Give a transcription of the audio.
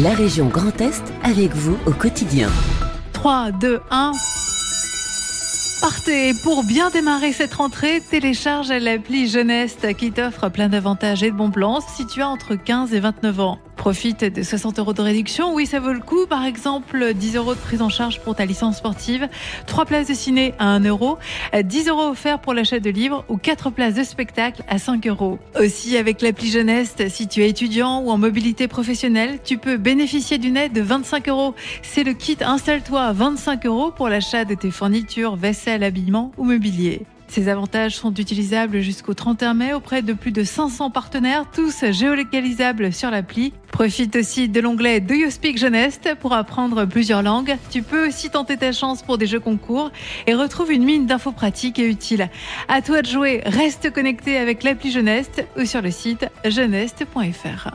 La région Grand Est avec vous au quotidien. 3, 2, 1. Partez Pour bien démarrer cette rentrée, télécharge l'appli Jeunesse qui t'offre plein d'avantages et de bons plans si tu as entre 15 et 29 ans. Profite de 60 euros de réduction. Oui, ça vaut le coup. Par exemple, 10 euros de prise en charge pour ta licence sportive, 3 places de ciné à 1 euro, 10 euros offerts pour l'achat de livres ou 4 places de spectacle à 5 euros. Aussi, avec l'appli Jeunesse, si tu es étudiant ou en mobilité professionnelle, tu peux bénéficier d'une aide de 25 euros. C'est le kit Installe-toi à 25 euros pour l'achat de tes fournitures, vaisselle, habillement ou mobilier. Ces avantages sont utilisables jusqu'au 31 mai auprès de plus de 500 partenaires, tous géolocalisables sur l'appli. Profite aussi de l'onglet Do You Speak Jeunesse pour apprendre plusieurs langues. Tu peux aussi tenter ta chance pour des jeux concours et retrouve une mine d'infos pratiques et utiles. À toi de jouer, reste connecté avec l'appli Jeunesse ou sur le site jeunesse.fr.